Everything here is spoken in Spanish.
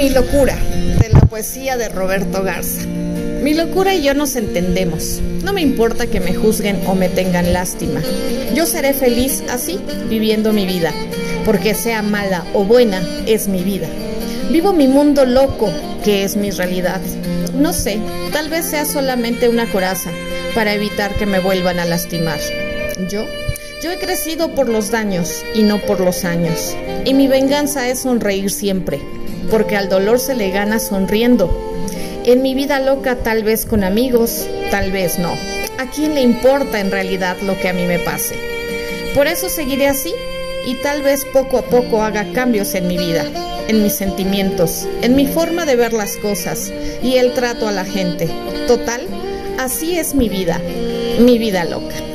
Mi locura, de la poesía de Roberto Garza. Mi locura y yo nos entendemos. No me importa que me juzguen o me tengan lástima. Yo seré feliz así, viviendo mi vida. Porque sea mala o buena, es mi vida. Vivo mi mundo loco, que es mi realidad. No sé, tal vez sea solamente una coraza para evitar que me vuelvan a lastimar. Yo, yo he crecido por los daños y no por los años. Y mi venganza es sonreír siempre, porque al dolor se le gana sonriendo. En mi vida loca tal vez con amigos, tal vez no. ¿A quién le importa en realidad lo que a mí me pase? Por eso seguiré así y tal vez poco a poco haga cambios en mi vida, en mis sentimientos, en mi forma de ver las cosas y el trato a la gente. Total, así es mi vida, mi vida loca.